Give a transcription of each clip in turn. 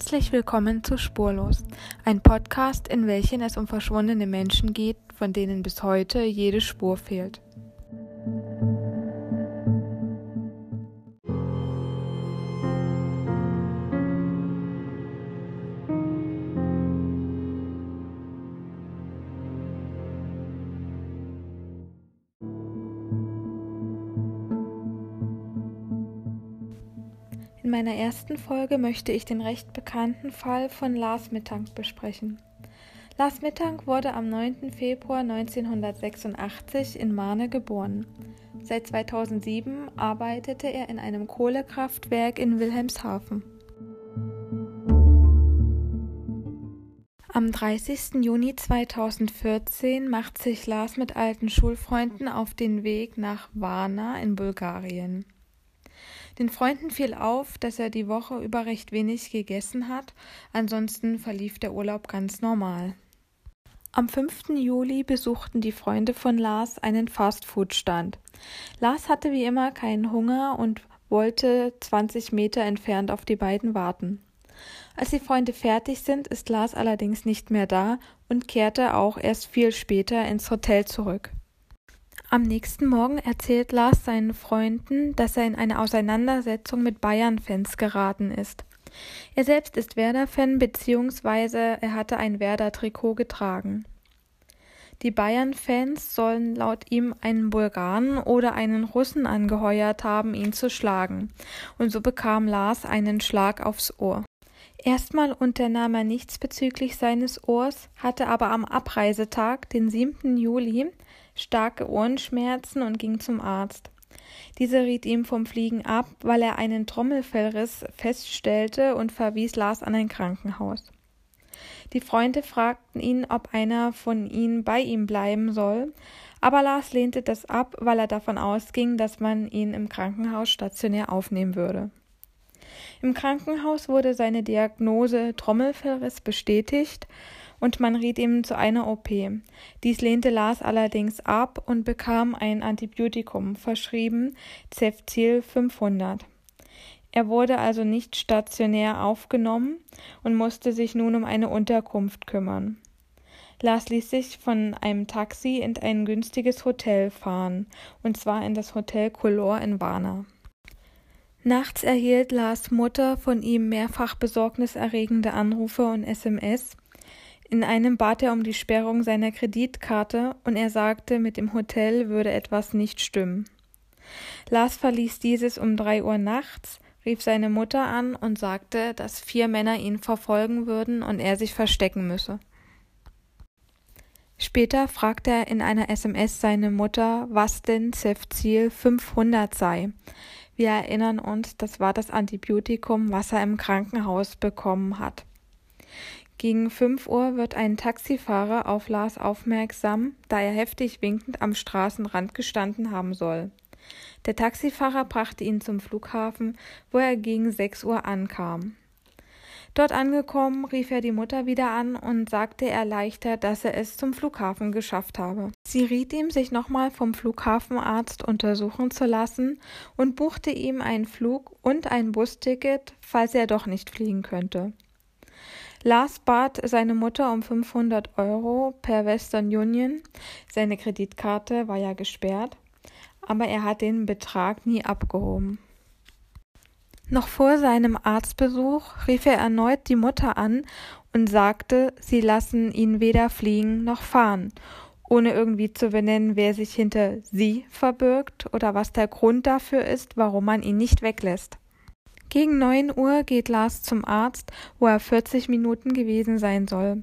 Herzlich willkommen zu Spurlos, ein Podcast, in welchem es um verschwundene Menschen geht, von denen bis heute jede Spur fehlt. Meiner ersten Folge möchte ich den recht bekannten Fall von Lars Mittank besprechen. Lars Mittank wurde am 9. Februar 1986 in Marne geboren. Seit 2007 arbeitete er in einem Kohlekraftwerk in Wilhelmshaven. Am 30. Juni 2014 macht sich Lars mit alten Schulfreunden auf den Weg nach Varna in Bulgarien. Den Freunden fiel auf, dass er die Woche über recht wenig gegessen hat, ansonsten verlief der Urlaub ganz normal. Am 5. Juli besuchten die Freunde von Lars einen Fastfood-Stand. Lars hatte wie immer keinen Hunger und wollte 20 Meter entfernt auf die beiden warten. Als die Freunde fertig sind, ist Lars allerdings nicht mehr da und kehrte auch erst viel später ins Hotel zurück. Am nächsten Morgen erzählt Lars seinen Freunden, dass er in eine Auseinandersetzung mit Bayern-Fans geraten ist. Er selbst ist Werder-Fan beziehungsweise er hatte ein Werder-Trikot getragen. Die Bayern-Fans sollen laut ihm einen Bulgaren oder einen Russen angeheuert haben, ihn zu schlagen. Und so bekam Lars einen Schlag aufs Ohr. Erstmal unternahm er nichts bezüglich seines Ohrs, hatte aber am Abreisetag, den 7. Juli, starke Ohrenschmerzen und ging zum Arzt. Dieser riet ihm vom Fliegen ab, weil er einen Trommelfellriss feststellte und verwies Lars an ein Krankenhaus. Die Freunde fragten ihn, ob einer von ihnen bei ihm bleiben soll, aber Lars lehnte das ab, weil er davon ausging, dass man ihn im Krankenhaus stationär aufnehmen würde. Im Krankenhaus wurde seine Diagnose Trommelfellriss bestätigt und man riet ihm zu einer OP. Dies lehnte Lars allerdings ab und bekam ein Antibiotikum verschrieben, Cefzil 500. Er wurde also nicht stationär aufgenommen und musste sich nun um eine Unterkunft kümmern. Lars ließ sich von einem Taxi in ein günstiges Hotel fahren, und zwar in das Hotel Color in Varna. Nachts erhielt Lars Mutter von ihm mehrfach besorgniserregende Anrufe und SMS, in einem bat er um die Sperrung seiner Kreditkarte und er sagte, mit dem Hotel würde etwas nicht stimmen. Lars verließ dieses um drei Uhr nachts, rief seine Mutter an und sagte, dass vier Männer ihn verfolgen würden und er sich verstecken müsse. Später fragte er in einer SMS seine Mutter, was denn Cefzil 500 sei. Wir erinnern uns, das war das Antibiotikum, was er im Krankenhaus bekommen hat. Gegen fünf Uhr wird ein Taxifahrer auf Lars aufmerksam, da er heftig winkend am Straßenrand gestanden haben soll. Der Taxifahrer brachte ihn zum Flughafen, wo er gegen sechs Uhr ankam. Dort angekommen, rief er die Mutter wieder an und sagte erleichtert, dass er es zum Flughafen geschafft habe. Sie riet ihm, sich nochmal vom Flughafenarzt untersuchen zu lassen und buchte ihm einen Flug und ein Busticket, falls er doch nicht fliegen könnte. Lars bat seine Mutter um 500 Euro per Western Union. Seine Kreditkarte war ja gesperrt, aber er hat den Betrag nie abgehoben. Noch vor seinem Arztbesuch rief er erneut die Mutter an und sagte, sie lassen ihn weder fliegen noch fahren, ohne irgendwie zu benennen, wer sich hinter sie verbirgt oder was der Grund dafür ist, warum man ihn nicht weglässt. Gegen neun Uhr geht Lars zum Arzt, wo er 40 Minuten gewesen sein soll,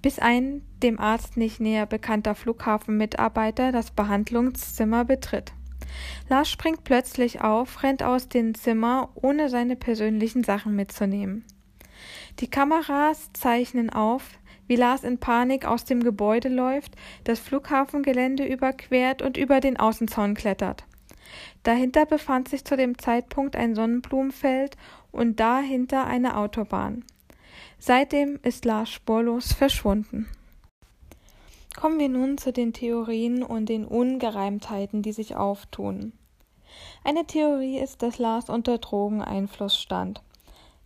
bis ein dem Arzt nicht näher bekannter Flughafenmitarbeiter das Behandlungszimmer betritt. Lars springt plötzlich auf, rennt aus dem Zimmer, ohne seine persönlichen Sachen mitzunehmen. Die Kameras zeichnen auf, wie Lars in Panik aus dem Gebäude läuft, das Flughafengelände überquert und über den Außenzaun klettert. Dahinter befand sich zu dem Zeitpunkt ein Sonnenblumenfeld und dahinter eine Autobahn. Seitdem ist Lars spurlos verschwunden. Kommen wir nun zu den Theorien und den Ungereimtheiten, die sich auftun. Eine Theorie ist, dass Lars unter Drogeneinfluss stand.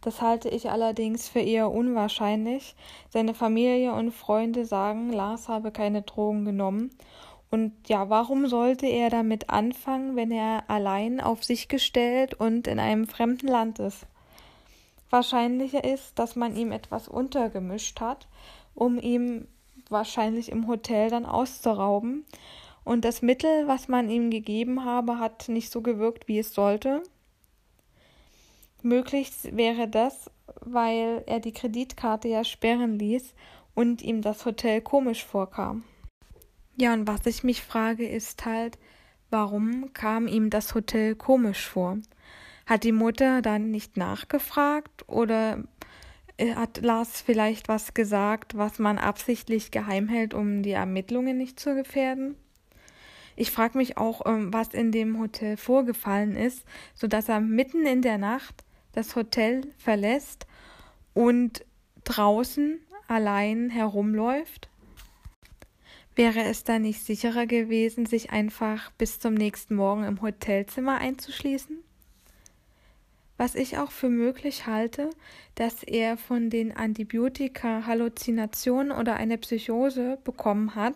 Das halte ich allerdings für eher unwahrscheinlich. Seine Familie und Freunde sagen, Lars habe keine Drogen genommen. Und ja, warum sollte er damit anfangen, wenn er allein auf sich gestellt und in einem fremden Land ist? Wahrscheinlicher ist, dass man ihm etwas untergemischt hat, um ihm wahrscheinlich im Hotel dann auszurauben. Und das Mittel, was man ihm gegeben habe, hat nicht so gewirkt, wie es sollte. Möglich wäre das, weil er die Kreditkarte ja sperren ließ und ihm das Hotel komisch vorkam. Ja, und was ich mich frage, ist halt, warum kam ihm das Hotel komisch vor? Hat die Mutter dann nicht nachgefragt oder äh, hat Lars vielleicht was gesagt, was man absichtlich geheim hält, um die Ermittlungen nicht zu gefährden? Ich frage mich auch, ähm, was in dem Hotel vorgefallen ist, sodass er mitten in der Nacht das Hotel verlässt und draußen allein herumläuft. Wäre es dann nicht sicherer gewesen, sich einfach bis zum nächsten Morgen im Hotelzimmer einzuschließen? Was ich auch für möglich halte, dass er von den Antibiotika Halluzinationen oder eine Psychose bekommen hat,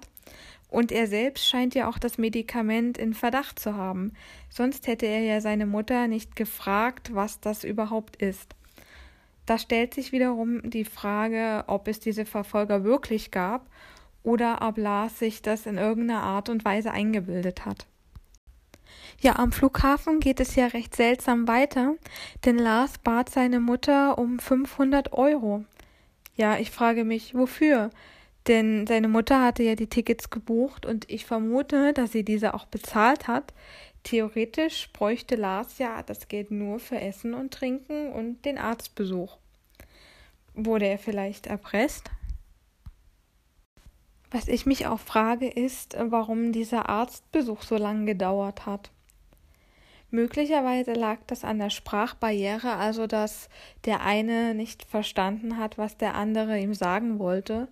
und er selbst scheint ja auch das Medikament in Verdacht zu haben. Sonst hätte er ja seine Mutter nicht gefragt, was das überhaupt ist. Da stellt sich wiederum die Frage, ob es diese Verfolger wirklich gab oder ob Lars sich das in irgendeiner Art und Weise eingebildet hat. Ja, am Flughafen geht es ja recht seltsam weiter, denn Lars bat seine Mutter um 500 Euro. Ja, ich frage mich, wofür? Denn seine Mutter hatte ja die Tickets gebucht und ich vermute, dass sie diese auch bezahlt hat. Theoretisch bräuchte Lars ja das Geld nur für Essen und Trinken und den Arztbesuch. Wurde er vielleicht erpresst? Was ich mich auch frage, ist, warum dieser Arztbesuch so lange gedauert hat. Möglicherweise lag das an der Sprachbarriere, also dass der eine nicht verstanden hat, was der andere ihm sagen wollte.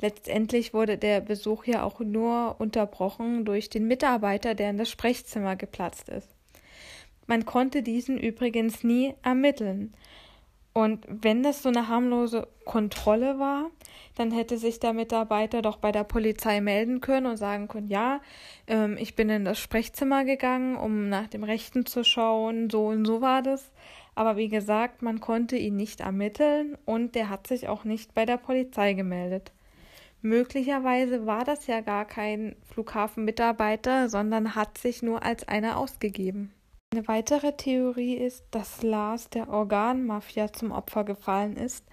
Letztendlich wurde der Besuch ja auch nur unterbrochen durch den Mitarbeiter, der in das Sprechzimmer geplatzt ist. Man konnte diesen übrigens nie ermitteln. Und wenn das so eine harmlose Kontrolle war, dann hätte sich der Mitarbeiter doch bei der Polizei melden können und sagen können, ja, ähm, ich bin in das Sprechzimmer gegangen, um nach dem Rechten zu schauen, so und so war das. Aber wie gesagt, man konnte ihn nicht ermitteln und der hat sich auch nicht bei der Polizei gemeldet. Möglicherweise war das ja gar kein Flughafenmitarbeiter, sondern hat sich nur als einer ausgegeben. Eine weitere Theorie ist, dass Lars der Organmafia zum Opfer gefallen ist,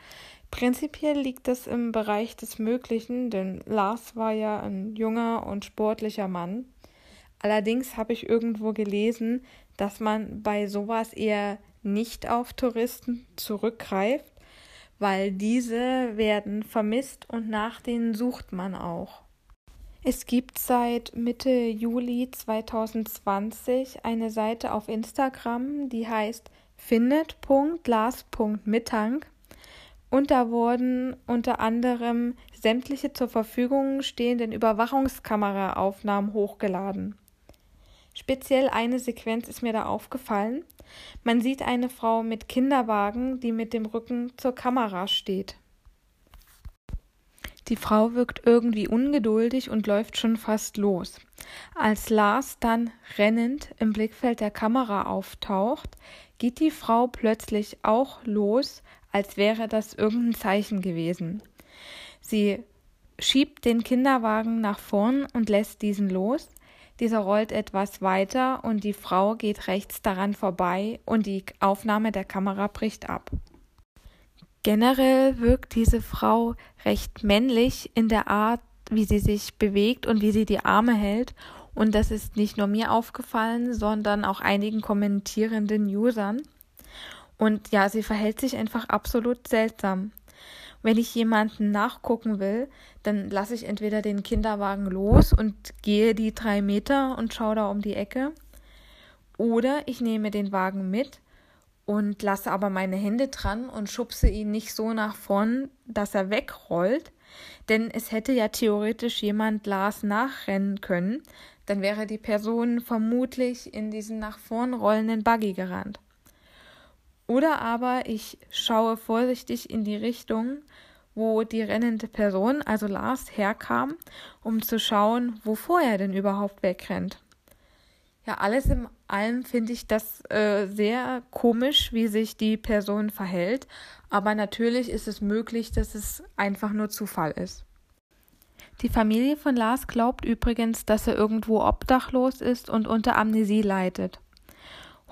Prinzipiell liegt das im Bereich des Möglichen, denn Lars war ja ein junger und sportlicher Mann. Allerdings habe ich irgendwo gelesen, dass man bei sowas eher nicht auf Touristen zurückgreift, weil diese werden vermisst und nach denen sucht man auch. Es gibt seit Mitte Juli 2020 eine Seite auf Instagram, die heißt findet.lars.mittank und da wurden unter anderem sämtliche zur Verfügung stehenden Überwachungskameraaufnahmen hochgeladen. Speziell eine Sequenz ist mir da aufgefallen. Man sieht eine Frau mit Kinderwagen, die mit dem Rücken zur Kamera steht. Die Frau wirkt irgendwie ungeduldig und läuft schon fast los. Als Lars dann rennend im Blickfeld der Kamera auftaucht, geht die Frau plötzlich auch los, als wäre das irgendein Zeichen gewesen. Sie schiebt den Kinderwagen nach vorn und lässt diesen los. Dieser rollt etwas weiter und die Frau geht rechts daran vorbei und die Aufnahme der Kamera bricht ab. Generell wirkt diese Frau recht männlich in der Art, wie sie sich bewegt und wie sie die Arme hält. Und das ist nicht nur mir aufgefallen, sondern auch einigen kommentierenden Usern. Und ja, sie verhält sich einfach absolut seltsam. Wenn ich jemanden nachgucken will, dann lasse ich entweder den Kinderwagen los und gehe die drei Meter und schaue da um die Ecke. Oder ich nehme den Wagen mit und lasse aber meine Hände dran und schubse ihn nicht so nach vorn, dass er wegrollt. Denn es hätte ja theoretisch jemand Lars nachrennen können, dann wäre die Person vermutlich in diesen nach vorn rollenden Buggy gerannt. Oder aber ich schaue vorsichtig in die Richtung, wo die rennende Person, also Lars, herkam, um zu schauen, wovor er denn überhaupt wegrennt. Ja, alles in allem finde ich das äh, sehr komisch, wie sich die Person verhält, aber natürlich ist es möglich, dass es einfach nur Zufall ist. Die Familie von Lars glaubt übrigens, dass er irgendwo obdachlos ist und unter Amnesie leidet.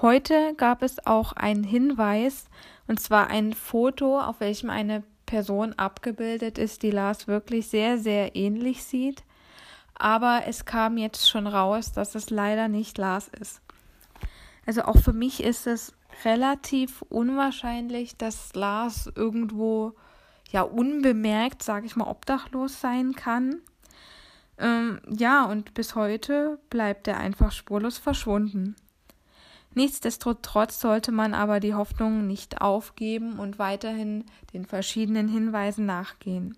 Heute gab es auch einen Hinweis, und zwar ein Foto, auf welchem eine Person abgebildet ist, die Lars wirklich sehr, sehr ähnlich sieht. Aber es kam jetzt schon raus, dass es leider nicht Lars ist. Also auch für mich ist es relativ unwahrscheinlich, dass Lars irgendwo ja unbemerkt, sage ich mal, obdachlos sein kann. Ähm, ja, und bis heute bleibt er einfach spurlos verschwunden. Nichtsdestotrotz sollte man aber die Hoffnung nicht aufgeben und weiterhin den verschiedenen Hinweisen nachgehen.